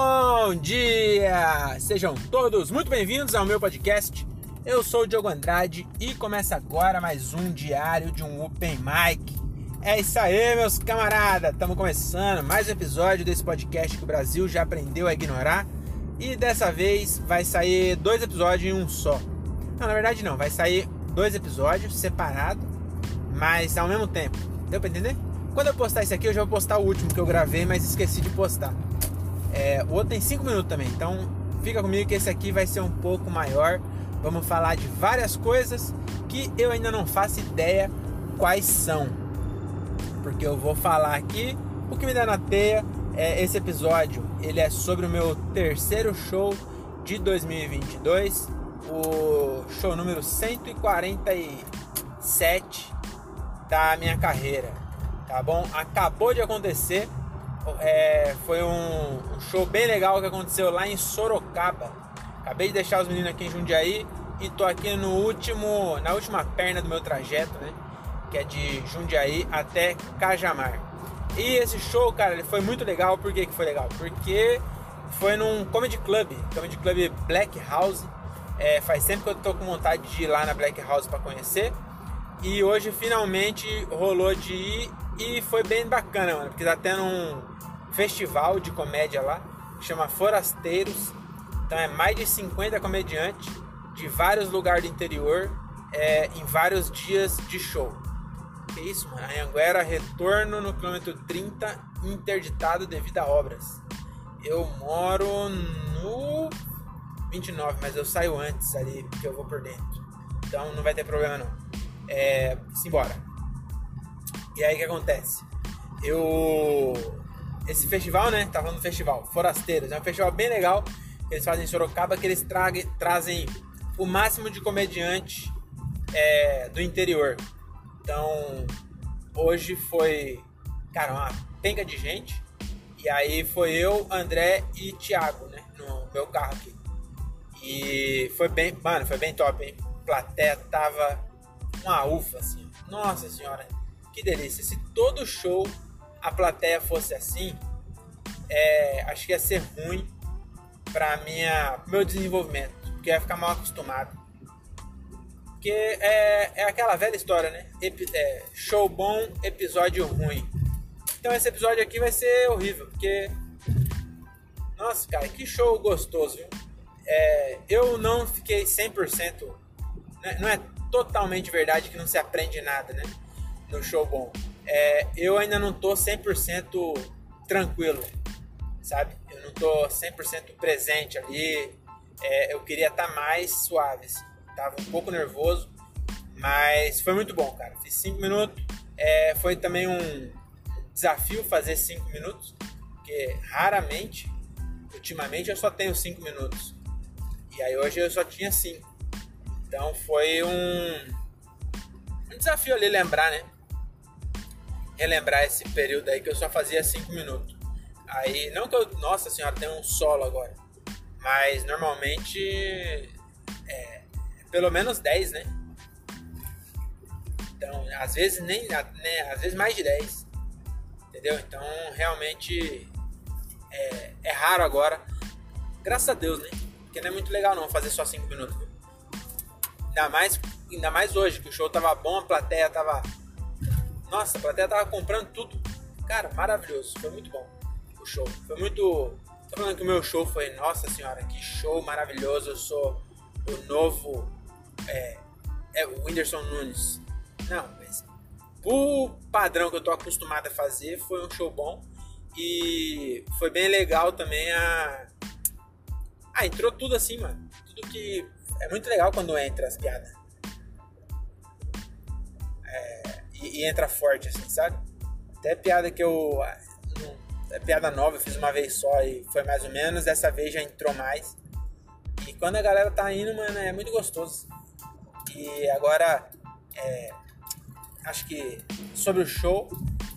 Bom dia! Sejam todos muito bem-vindos ao meu podcast. Eu sou o Diogo Andrade e começa agora mais um diário de um Open Mic. É isso aí, meus camaradas! Estamos começando mais um episódio desse podcast que o Brasil já aprendeu a ignorar. E dessa vez vai sair dois episódios em um só. Não, na verdade não, vai sair dois episódios separados, mas ao mesmo tempo. Deu pra entender? Quando eu postar esse aqui, eu já vou postar o último que eu gravei, mas esqueci de postar. É, o outro tem 5 minutos também, então fica comigo que esse aqui vai ser um pouco maior. Vamos falar de várias coisas que eu ainda não faço ideia quais são. Porque eu vou falar aqui o que me dá na teia. É, esse episódio ele é sobre o meu terceiro show de 2022, o show número 147 da minha carreira tá bom? Acabou de acontecer, é, foi um, um, show bem legal que aconteceu lá em Sorocaba. Acabei de deixar os meninos aqui em Jundiaí e tô aqui no último, na última perna do meu trajeto, né? Que é de Jundiaí até Cajamar. E esse show, cara, ele foi muito legal. Por que, que foi legal? Porque foi num comedy club, comedy club Black House. É, faz tempo que eu tô com vontade de ir lá na Black House para conhecer. E hoje finalmente rolou de ir e foi bem bacana, mano, porque tá tendo um festival de comédia lá, que chama Forasteiros. Então é mais de 50 comediantes de vários lugares do interior é, em vários dias de show. Que isso, mano? Anhanguera, retorno no quilômetro 30, interditado devido a obras. Eu moro no 29, mas eu saio antes ali, porque eu vou por dentro. Então não vai ter problema não. É, simbora. E aí o que acontece? Eu. Esse festival, né? Tá falando do festival, Forasteiros. É um festival bem legal. Eles fazem em Sorocaba que eles traguem, trazem o máximo de comediante é, do interior. Então, hoje foi, cara, uma penca de gente. E aí foi eu, André e Thiago, né? No meu carro aqui. E foi bem, mano, foi bem top, hein? A plateia tava uma ufa, assim. Nossa senhora que delícia. Se todo show a plateia fosse assim, é, acho que ia ser ruim para minha meu desenvolvimento, porque ia ficar mal acostumado. Porque é, é aquela velha história, né? É, show bom, episódio ruim. Então esse episódio aqui vai ser horrível, porque. Nossa, cara, que show gostoso, viu? É, eu não fiquei 100%. Né? Não é totalmente verdade que não se aprende nada, né? No show bom. É, eu ainda não tô 100% tranquilo, sabe? Eu não tô 100% presente ali. É, eu queria estar tá mais suave, assim. Tava um pouco nervoso, mas foi muito bom, cara. Fiz 5 minutos. É, foi também um desafio fazer 5 minutos, porque raramente, ultimamente, eu só tenho 5 minutos. E aí hoje eu só tinha 5. Então foi um, um desafio ali lembrar, né? Relembrar esse período aí que eu só fazia 5 minutos. Aí, não que eu, nossa senhora, tem um solo agora, mas normalmente é, pelo menos 10, né? Então, às vezes nem, né, às vezes mais de 10. Entendeu? Então, realmente é, é raro agora. Graças a Deus, né? Porque não é muito legal não fazer só 5 minutos. Ainda mais, ainda mais hoje, que o show tava bom, a plateia tava nossa, a plateia tava comprando tudo. Cara, maravilhoso. Foi muito bom o show. Foi muito. Tô falando que o meu show foi, nossa senhora, que show maravilhoso. Eu sou o novo. É, é o Whindersson Nunes. Não, mas o padrão que eu tô acostumado a fazer foi um show bom. E foi bem legal também a. Ah, entrou tudo assim, mano. Tudo que. É muito legal quando entra as piadas. E, entra forte, assim, sabe? Até piada que eu. É piada nova, eu fiz uma vez só e foi mais ou menos. Dessa vez já entrou mais. E quando a galera tá indo, mano, é muito gostoso. E agora, é, acho que sobre o show,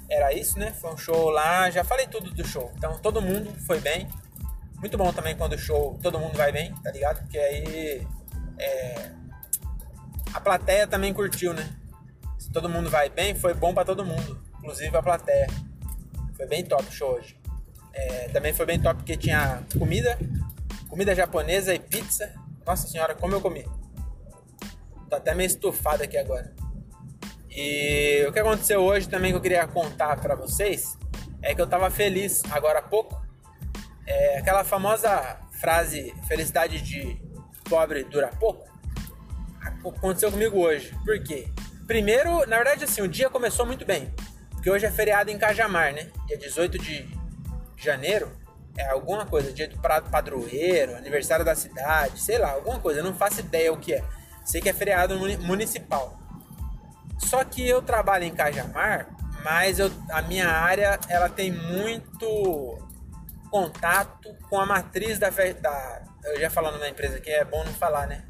era isso, né? Foi um show lá, já falei tudo do show. Então todo mundo foi bem. Muito bom também quando o show todo mundo vai bem, tá ligado? Porque aí é, a plateia também curtiu, né? Todo mundo vai bem, foi bom para todo mundo, inclusive a plateia. Foi bem top o show hoje. É, também foi bem top porque tinha comida, comida japonesa e pizza. Nossa senhora, como eu comi. Tô até meio estufado aqui agora. E o que aconteceu hoje também que eu queria contar para vocês é que eu tava feliz agora há pouco. É aquela famosa frase felicidade de pobre dura pouco. Aconteceu comigo hoje. Por quê? Primeiro, na verdade assim, o dia começou muito bem. Porque hoje é feriado em Cajamar, né? Dia 18 de janeiro é alguma coisa, dia do padroeiro, aniversário da cidade, sei lá, alguma coisa, eu não faço ideia o que é. Sei que é feriado municipal. Só que eu trabalho em Cajamar, mas eu, a minha área ela tem muito contato com a matriz da, da eu já falando na empresa que é bom não falar, né?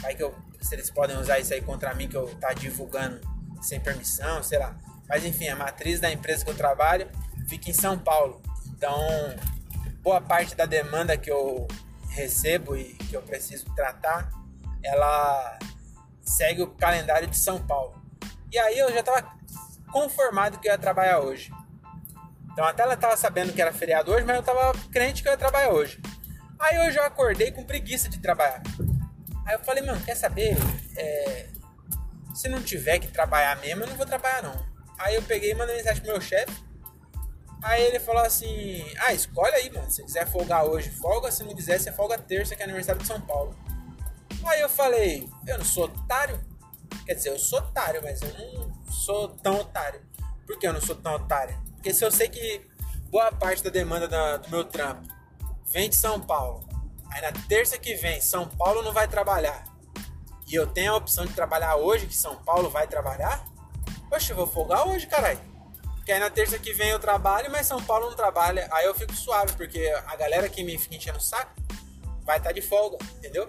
Vai que eu, se eles podem usar isso aí contra mim que eu tá divulgando sem permissão, sei lá. Mas enfim, a matriz da empresa que eu trabalho fica em São Paulo. Então, boa parte da demanda que eu recebo e que eu preciso tratar, ela segue o calendário de São Paulo. E aí eu já estava conformado que eu ia trabalhar hoje. Então até ela estava sabendo que era feriado hoje, mas eu estava crente que eu ia trabalhar hoje. Aí hoje eu acordei com preguiça de trabalhar. Aí eu falei, mano, quer saber? É... Se não tiver que trabalhar mesmo, eu não vou trabalhar não. Aí eu peguei e mandei mensagem pro meu chefe. Aí ele falou assim: Ah, escolhe aí, mano. Se quiser folgar hoje, folga. Se não quiser, você folga terça, que é aniversário de São Paulo. Aí eu falei: Eu não sou otário. Quer dizer, eu sou otário, mas eu não sou tão otário. Por que eu não sou tão otário? Porque se eu sei que boa parte da demanda da, do meu trampo vem de São Paulo, aí na terça que vem São Paulo não vai trabalhar, e eu tenho a opção de trabalhar hoje, que São Paulo vai trabalhar, poxa, eu vou folgar hoje, caralho. Que aí na terça que vem eu trabalho, mas São Paulo não trabalha. Aí eu fico suave, porque a galera que me fica enchendo o saco vai estar tá de folga, entendeu?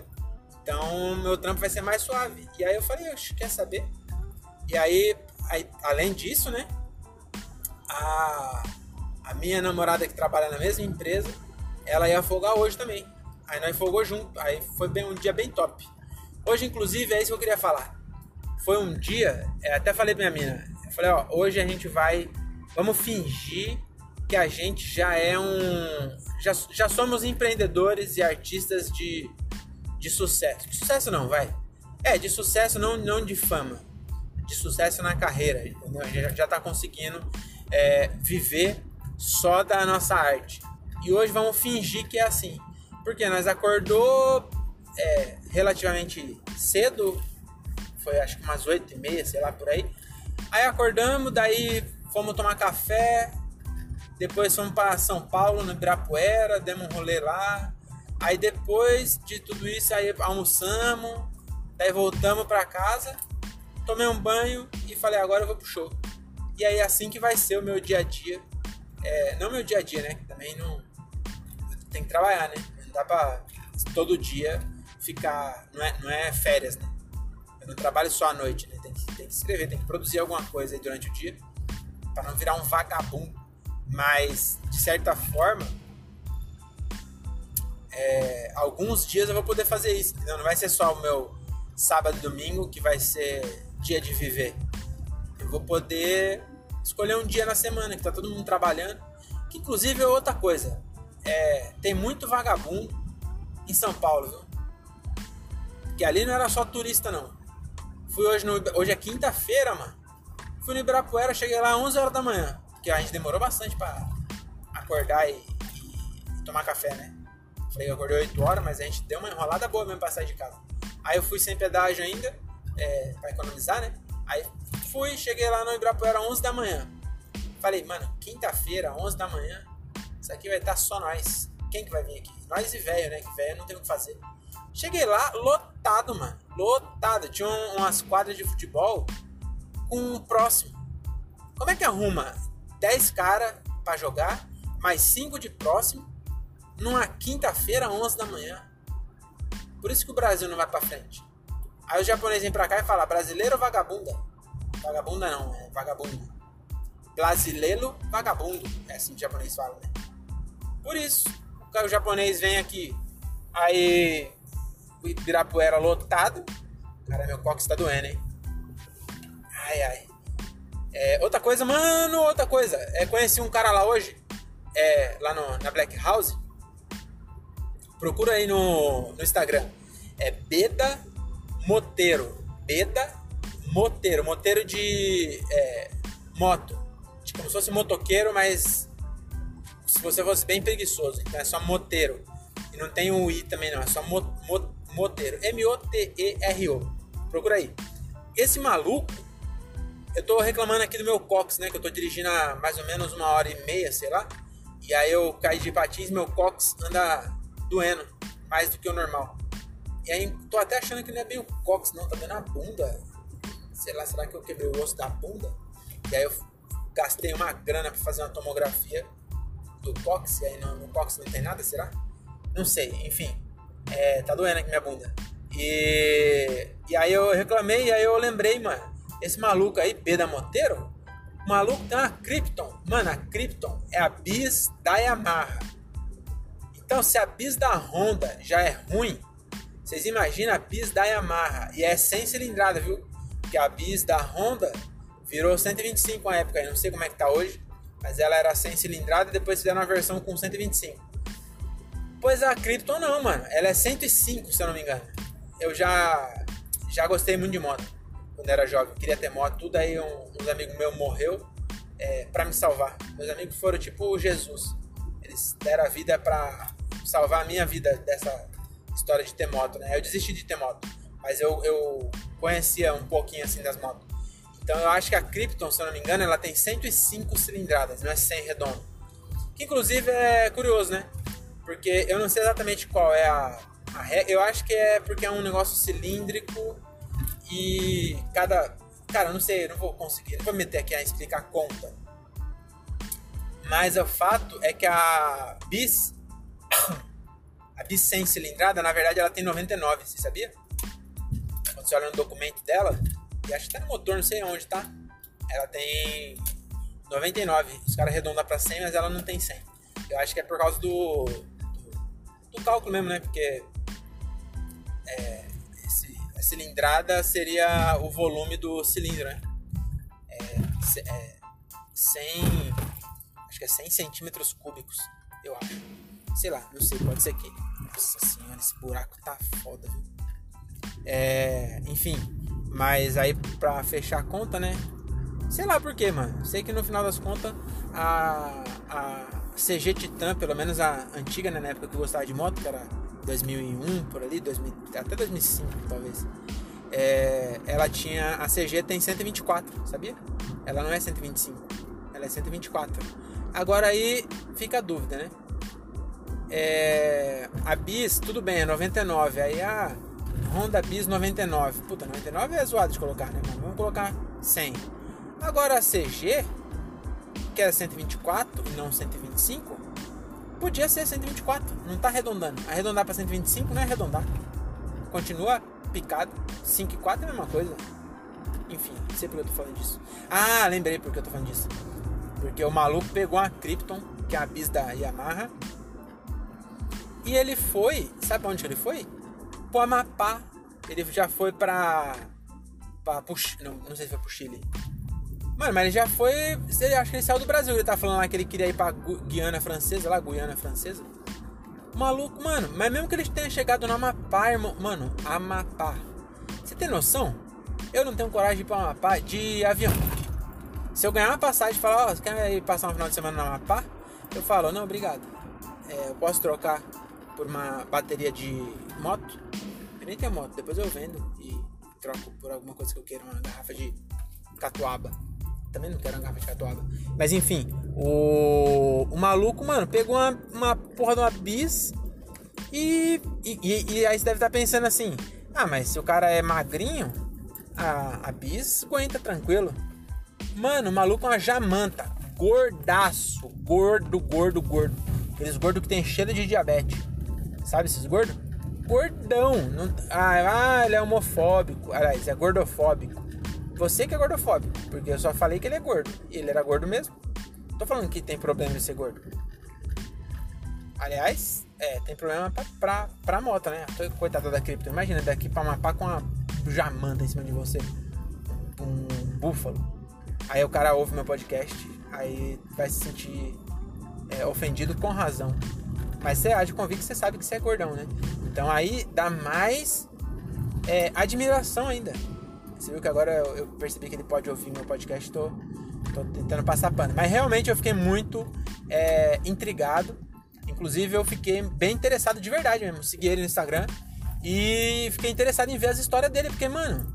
Então meu trampo vai ser mais suave. E aí eu falei, oxe, quer saber? E aí, aí, além disso, né? A, a minha namorada que trabalha na mesma empresa, ela ia folgar hoje também. Aí nós folgou junto. Aí foi bem, um dia bem top. Hoje, inclusive, é isso que eu queria falar. Foi um dia, até falei pra minha mina, eu falei, ó, hoje a gente vai Vamos fingir que a gente já é um. Já, já somos empreendedores e artistas de, de sucesso. De sucesso não, vai. É, de sucesso não, não de fama. De sucesso na carreira, entendeu? A gente já, já tá conseguindo é, viver só da nossa arte. E hoje vamos fingir que é assim. Porque nós acordou é, relativamente cedo, foi acho que umas 8 e meia, sei lá por aí. Aí acordamos, daí fomos tomar café, depois fomos para São Paulo, no Ibirapuera, demos um rolê lá. Aí depois de tudo isso, aí almoçamos, daí voltamos para casa, tomei um banho e falei, agora eu vou pro show. E aí assim que vai ser o meu dia a dia. É, não meu dia a dia, né? Também não. Tem que trabalhar, né? Dá pra todo dia ficar. Não é, não é férias, né? Eu não trabalho só à noite, né? Tem que, tem que escrever, tem que produzir alguma coisa aí durante o dia para não virar um vagabundo. Mas, de certa forma, é, alguns dias eu vou poder fazer isso. Entendeu? Não vai ser só o meu sábado e domingo que vai ser dia de viver. Eu vou poder escolher um dia na semana que tá todo mundo trabalhando. Que inclusive é outra coisa. É, tem muito vagabundo em São Paulo, viu? Que ali não era só turista, não. Fui hoje no. Hoje é quinta-feira, mano. Fui no Ibirapuera, cheguei lá às 11 horas da manhã. Porque a gente demorou bastante para acordar e, e, tomar café, né? Falei que acordei 8 horas, mas a gente deu uma enrolada boa mesmo pra sair de casa. Aí eu fui sem pedágio ainda, é, pra economizar, né? Aí fui, cheguei lá no Ibirapuera às 11 da manhã. Falei, mano, quinta-feira, 11 da manhã, isso aqui vai estar só nós. Quem que vai vir aqui? Nós e velho, né? Que velho não tem o que fazer. Cheguei lá, lotado, mano. Lotado. Tinha umas quadras de futebol com um próximo. Como é que arruma 10 caras para jogar, mais 5 de próximo, numa quinta-feira, 11 da manhã? Por isso que o Brasil não vai para frente. Aí o japonês vem pra cá e fala: brasileiro vagabunda? Vagabunda não, é vagabundo. Brasileiro, vagabundo. É assim que o japonês fala, né? Por isso, o japonês vem aqui, aí o Ibirapuera lotado. Cara, meu coque está doendo, hein? Ai, ai. É, outra coisa, mano, outra coisa. É, conheci um cara lá hoje. é, lá no, na Black House, procura aí no, no Instagram. É Beda Moteiro. Beda Moteiro. Moteiro de é, moto. Tipo, como se fosse motoqueiro, mas se você fosse bem preguiçoso. Então é só moteiro. E não tem o I também não, é só mo, mo, moteiro. M-O-T-E-R-O. Procura aí. Esse maluco, eu tô reclamando aqui do meu cox, né? Que eu tô dirigindo há mais ou menos uma hora e meia, sei lá. E aí eu caí de patins, meu cox anda doendo mais do que o normal. E aí tô até achando que não é bem o cox, não, tá doendo a bunda. Sei lá, será que eu quebrei o osso da bunda? E aí eu gastei uma grana para fazer uma tomografia do cox, aí no, no cox não tem nada, será? Não sei, enfim. É, tá doendo aqui minha bunda. E, e aí eu reclamei, e aí eu lembrei, mano, esse maluco aí, Pedro Monteiro, o maluco tem uma Krypton. Mano, a Krypton é a bis da Yamaha. Então, se a bis da Honda já é ruim, vocês imaginam a bis da Yamaha. E é sem cilindrada, viu? Que a bis da Honda virou 125 na época. Eu não sei como é que tá hoje. Mas ela era sem cilindrada e depois fizeram uma versão com 125. Pois a Krypton não, mano. Ela é 105, se eu não me engano. Eu já já gostei muito de moto quando era jovem. Eu queria ter moto, tudo aí um, uns amigos meus morreu é, para me salvar. Meus amigos foram tipo Jesus. Eles deram a vida para salvar a minha vida dessa história de ter moto, né? Eu desisti de ter moto, mas eu, eu conhecia um pouquinho assim das motos. Então eu acho que a Krypton, se eu não me engano, ela tem 105 cilindradas, não é 100 redondo. Que inclusive é curioso, né? Porque eu não sei exatamente qual é a, a. Eu acho que é porque é um negócio cilíndrico e cada. Cara, eu não sei, eu não vou conseguir, não vou meter aqui a explicar a conta. Mas o fato é que a bis. A bis sem cilindrada, na verdade, ela tem 99, você sabia? Quando você olha no documento dela, acho que tá no motor, não sei onde, tá? Ela tem 99. Os caras arredondam pra 100, mas ela não tem 100. Eu acho que é por causa do, do, do cálculo mesmo, né? Porque é, esse, a cilindrada seria o volume do cilindro, né? É, é 100, acho que é 100 centímetros cúbicos, eu acho. Sei lá, não sei, pode ser que. Nossa senhora, esse buraco tá foda, viu? É, enfim, mas aí pra fechar a conta, né? Sei lá por quê, mano. Sei que no final das contas a, a CG Titan, pelo menos a antiga, né, na época que eu gostava de moto, que era 2001 por ali, 2000, até 2005 talvez. É, ela tinha a CG tem 124, sabia? Ela não é 125, ela é 124. Agora aí fica a dúvida, né? É, a Bis, tudo bem, é 99. Aí a Honda Bis 99. Puta, 99 é zoado de colocar, né? Vamos colocar 100. Agora a CG, que era 124 e não 125, podia ser 124. Não tá arredondando. Arredondar para 125 não é arredondar. Continua picado. 5 e 4 é a mesma coisa. Enfim, não sei porque eu tô falando disso. Ah, lembrei porque eu tô falando disso. Porque o maluco pegou uma Krypton, que é a bis da Yamaha. E ele foi, sabe onde ele foi? Pro Amapá. Ele já foi pra. pra pro, não, não sei se foi pro Chile. Mano, mas ele já foi. Ele, acho que ele saiu do Brasil. Ele tá falando lá que ele queria ir pra Guiana Francesa, lá, Guiana Francesa. Maluco, mano. Mas mesmo que ele tenha chegado no Amapá, irmão. Mano, Amapá. Você tem noção? Eu não tenho coragem de ir pra Amapá de avião. Se eu ganhar uma passagem e falar, ó, oh, você quer ir passar um final de semana no Amapá? Eu falo, não, obrigado. É, eu posso trocar por uma bateria de moto. Eu nem tenho moto, depois eu vendo e troco por alguma coisa que eu queira, uma garrafa de catuaba. Também não quero uma garrafa de catuaba. Mas enfim, o, o maluco, mano, pegou uma, uma porra de uma bis e, e, e, aí você deve estar pensando assim: ah, mas se o cara é magrinho, a, a bis aguenta tranquilo. Mano, o maluco é uma jamanta, gordaço, gordo, gordo, gordo. Aqueles gordos que tem cheiro de diabetes. Sabe esses gordos? Gordão. Não, ah, ah, ele é homofóbico. Aliás, é gordofóbico. Você que é gordofóbico, porque eu só falei que ele é gordo. Ele era gordo mesmo. Tô falando que tem problema de ser gordo. Aliás, é, tem problema pra, pra, pra moto, né? Coitada da cripto. Imagina daqui pra mapar com uma jamanta em cima de você. Um búfalo. Aí o cara ouve meu podcast, aí vai se sentir é, ofendido com razão. Mas você age com que você sabe que você é gordão, né? Então aí dá mais é, admiração ainda. Você viu que agora eu, percebi que ele pode ouvir meu podcast, tô, tô tentando passar pano. Mas realmente eu fiquei muito é, intrigado. Inclusive eu fiquei bem interessado de verdade mesmo. Segui ele no Instagram e fiquei interessado em ver as histórias dele, porque, mano,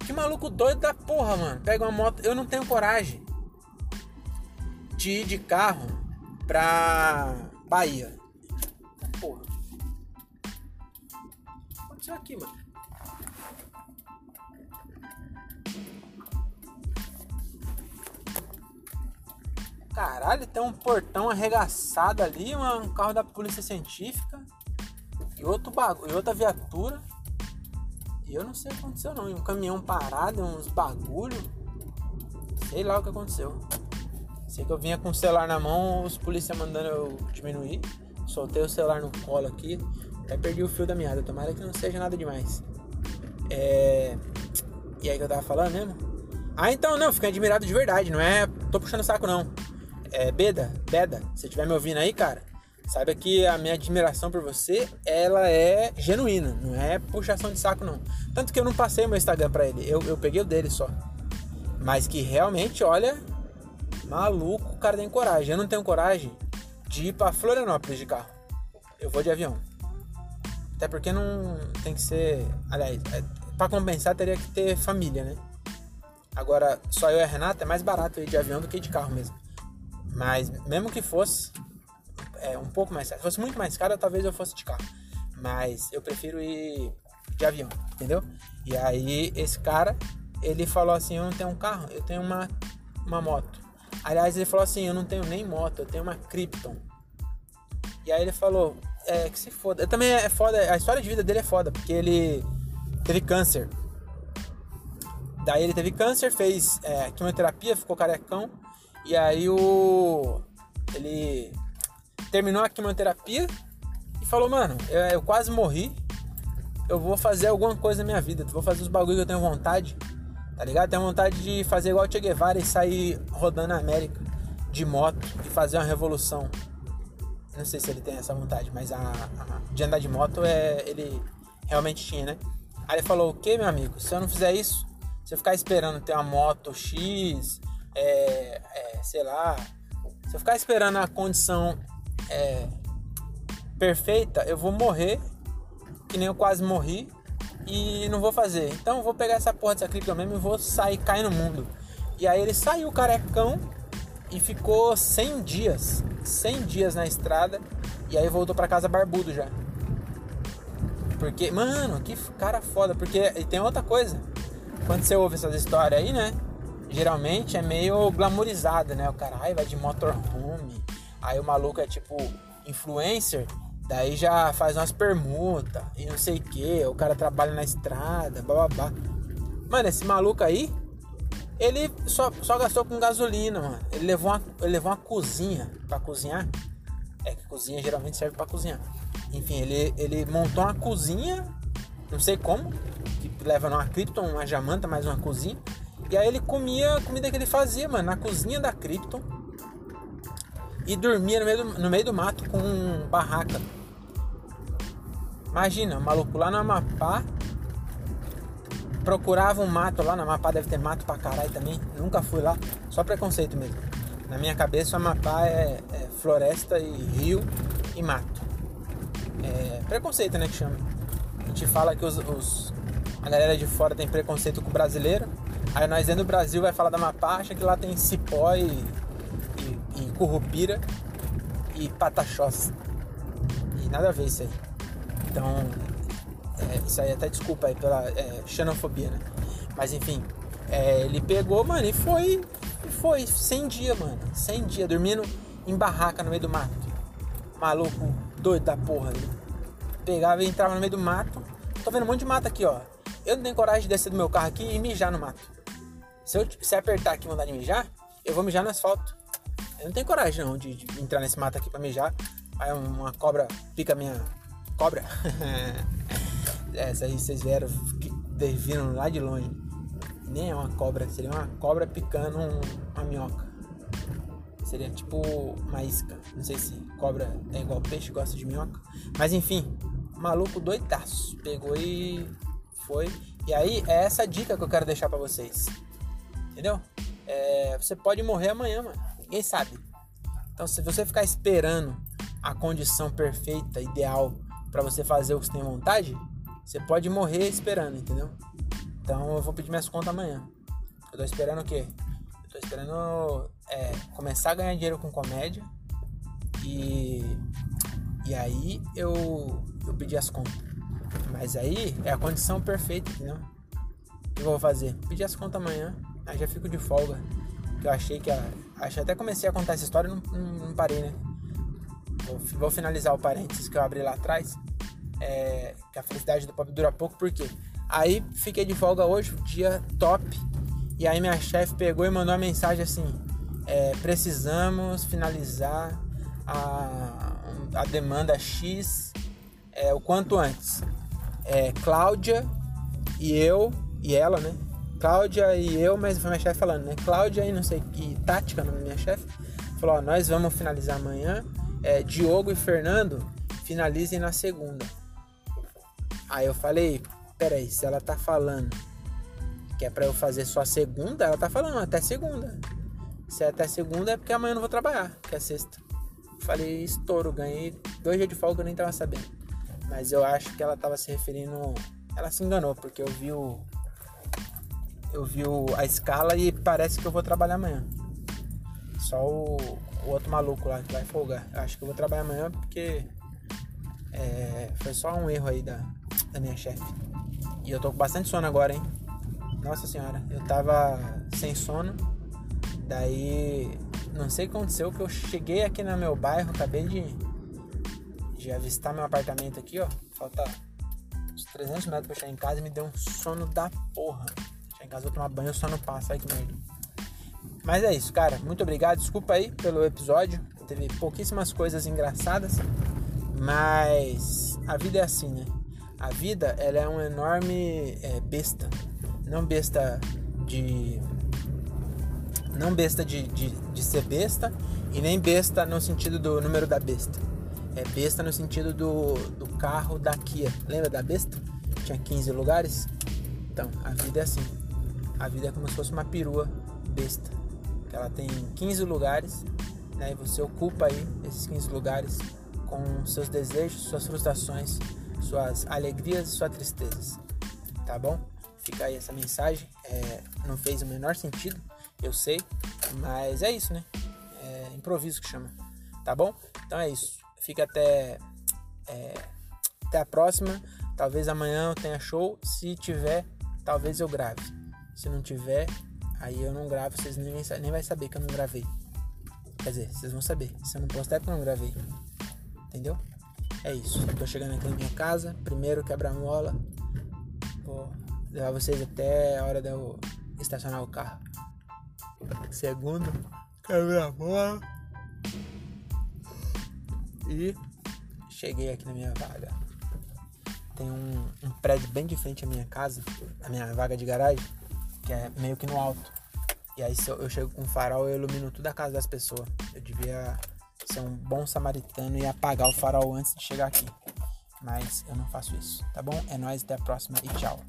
que maluco doido da porra, mano. Pega uma moto. Eu não tenho coragem de ir de carro pra Bahia. Porra. O que aconteceu aqui, mano? Caralho, tem um portão arregaçado ali, um carro da polícia científica e outro bagulho, outra viatura. E eu não sei o que aconteceu não. E um caminhão parado, uns bagulho. Sei lá o que aconteceu. Sei que eu vinha com o celular na mão, os polícia mandando eu diminuir. Soltei o celular no colo aqui. Até perdi o fio da meada. Tomara que não seja nada demais. É. E aí que eu tava falando mesmo? Ah, então não, fiquei admirado de verdade, não é. Tô puxando saco não. É Beda, Beda, se estiver me ouvindo aí, cara, Saiba que a minha admiração por você, ela é genuína, não é puxação de saco não. Tanto que eu não passei meu Instagram para ele, eu, eu peguei o dele só. Mas que realmente, olha, maluco, o cara tem coragem. Eu não tenho coragem de ir para Florianópolis de carro. Eu vou de avião. Até porque não tem que ser, aliás, é, para compensar teria que ter família, né? Agora, só eu e a Renata é mais barato ir de avião do que de carro mesmo. Mas mesmo que fosse, é um pouco mais caro. Se fosse muito mais caro, talvez eu fosse de carro. Mas eu prefiro ir de avião, entendeu? E aí esse cara, ele falou assim, eu não tenho um carro, eu tenho uma, uma moto. Aliás, ele falou assim, eu não tenho nem moto, eu tenho uma Krypton. E aí ele falou, é, que se foda. Eu também é foda, a história de vida dele é foda, porque ele teve câncer. Daí ele teve câncer, fez é, quimioterapia, ficou carecão. E aí o. Ele terminou a quimioterapia e falou, mano, eu, eu, quase morri. Eu vou fazer alguma coisa na minha vida. Vou fazer os bagulho que eu tenho vontade. Tá ligado? Tenho vontade de fazer igual o Che Guevara e sair rodando a América de moto e fazer uma revolução. Não sei se ele tem essa vontade, mas a, a de andar de moto é ele realmente tinha, né? Aí ele falou: O que, meu amigo? Se eu não fizer isso, se eu ficar esperando ter uma moto X, é, é, sei lá, se eu ficar esperando a condição é, perfeita, eu vou morrer, que nem eu quase morri, e não vou fazer. Então vou pegar essa porra dessa cripto mesmo e vou sair cair no mundo. E aí ele saiu carecão e ficou 100 dias, 100 dias na estrada, e aí voltou para casa barbudo já. Porque, mano, que cara foda, porque e tem outra coisa. Quando você ouve essas histórias aí, né? Geralmente é meio glamourizada, né? O cara ai, vai de motorhome, Aí o maluco é tipo influencer, daí já faz umas permutas e não sei o que. O cara trabalha na estrada, bababá. Mano, esse maluco aí, ele só, só gastou com gasolina, mano. Ele levou uma, ele levou uma cozinha para cozinhar. É que cozinha geralmente serve para cozinhar. Enfim, ele, ele montou uma cozinha, não sei como, que leva numa Krypton, uma jamanta, mais uma cozinha. E aí ele comia a comida que ele fazia, mano, na cozinha da Krypton e dormia no meio do, no meio do mato com um barraca. Imagina, o maluco lá no Amapá procurava um mato lá, no Amapá deve ter mato pra caralho também, nunca fui lá, só preconceito mesmo. Na minha cabeça o Amapá é, é floresta e rio e mato. É preconceito, né, que chama. A gente fala que os, os, a galera de fora tem preconceito com o brasileiro, aí nós dentro do Brasil vai falar da Amapá, acha que lá tem cipó e e Currupira e. E nada a ver isso aí. Então, é, isso aí até desculpa aí pela é, xenofobia, né? Mas enfim, é, ele pegou, mano, e foi. E foi 100 dias, mano. 100 dias dormindo em barraca no meio do mato. Maluco doido da porra ali. Pegava e entrava no meio do mato. Tô vendo um monte de mato aqui, ó. Eu não tenho coragem de descer do meu carro aqui e mijar no mato. Se eu se apertar aqui e mandar de mijar, eu vou mijar no asfalto. Eu não tenho coragem não de, de entrar nesse mato aqui pra mijar. Aí uma cobra pica minha. Cobra? Essa aí vocês vieram vindo lá de longe. Nem é uma cobra, seria uma cobra picando um, uma minhoca. Seria tipo uma isca. Não sei se cobra é igual peixe, gosta de minhoca. Mas enfim, maluco doidaço. Pegou e foi. E aí é essa dica que eu quero deixar para vocês. Entendeu? É, você pode morrer amanhã, mano. Ninguém sabe. Então, se você ficar esperando a condição perfeita, ideal para você fazer o que você tem vontade, você pode morrer esperando, entendeu? Então, eu vou pedir minhas contas amanhã. Eu tô esperando o quê? Eu tô esperando é, começar a ganhar dinheiro com comédia e e aí eu eu pedi as contas. Mas aí é a condição perfeita, entendeu? O que eu vou fazer? Pedir as contas amanhã, aí já fico de folga. Que eu achei que a, achei, até comecei a contar essa história e não, não, não, parei, né? Vou, finalizar o parênteses que eu abri lá atrás. É, que a felicidade do pobre dura pouco, por quê? Aí fiquei de folga hoje, dia top. E aí minha chefe pegou e mandou uma mensagem assim: é, precisamos finalizar a, a demanda X é, o quanto antes. É, Cláudia e eu, e ela, né? Cláudia e eu, mas foi minha chefe falando, né? Cláudia e não sei que tática, nome minha chefe, falou: ó, nós vamos finalizar amanhã. É, Diogo e Fernando finalizem na segunda. Aí eu falei: peraí, se ela tá falando que é pra eu fazer só segunda, ela tá falando até segunda. Se é até segunda é porque amanhã eu não vou trabalhar, que é sexta. Falei, estouro, ganhei dois dias de folga, eu nem tava sabendo. Mas eu acho que ela estava se referindo. Ela se enganou, porque eu vi o. Eu vi o, a escala e parece que eu vou trabalhar amanhã. Só o, o outro maluco lá que vai folgar. Eu acho que eu vou trabalhar amanhã porque. É, foi só um erro aí da, da minha chefe. E eu tô com bastante sono agora, hein? Nossa senhora, eu tava sem sono. Daí, não sei o que aconteceu, que eu cheguei aqui no meu bairro, acabei de de avistar meu apartamento aqui, ó. Falta uns 300 metros pra chegar em casa e me deu um sono da porra. Chegar em casa, vou tomar banho, o sono passa. Ai que merda. Mas é isso, cara. Muito obrigado. Desculpa aí pelo episódio. Teve pouquíssimas coisas engraçadas. Mas a vida é assim, né? A vida, ela é um enorme é, besta. Não besta de... Não besta de, de, de ser besta. E nem besta no sentido do número da besta é besta no sentido do, do carro da Kia. Lembra da besta? Tinha 15 lugares? Então, a vida é assim. A vida é como se fosse uma perua besta. Ela tem 15 lugares, né? E você ocupa aí esses 15 lugares com seus desejos, suas frustrações, suas alegrias e suas tristezas. Tá bom? Fica aí essa mensagem. É, não fez o menor sentido, eu sei, mas é isso, né? É improviso que chama. Tá bom? Então é isso. Fica até, é, até a próxima. Talvez amanhã eu tenha show. Se tiver, talvez eu grave. Se não tiver, aí eu não gravo. Vocês nem, nem vai saber que eu não gravei. Quer dizer, vocês vão saber. Se eu não postar é porque eu não gravei. Entendeu? É isso. Eu tô chegando aqui na minha casa. Primeiro quebra-mola. Vou levar vocês até a hora de eu estacionar o carro. Segundo, quebra-mola. E cheguei aqui na minha vaga. Tem um, um prédio bem de frente à minha casa, a minha vaga de garagem, que é meio que no alto. E aí se eu, eu chego com um farol, eu ilumino toda a casa das pessoas. Eu devia ser um bom samaritano e apagar o farol antes de chegar aqui. Mas eu não faço isso, tá bom? É nóis, até a próxima e tchau.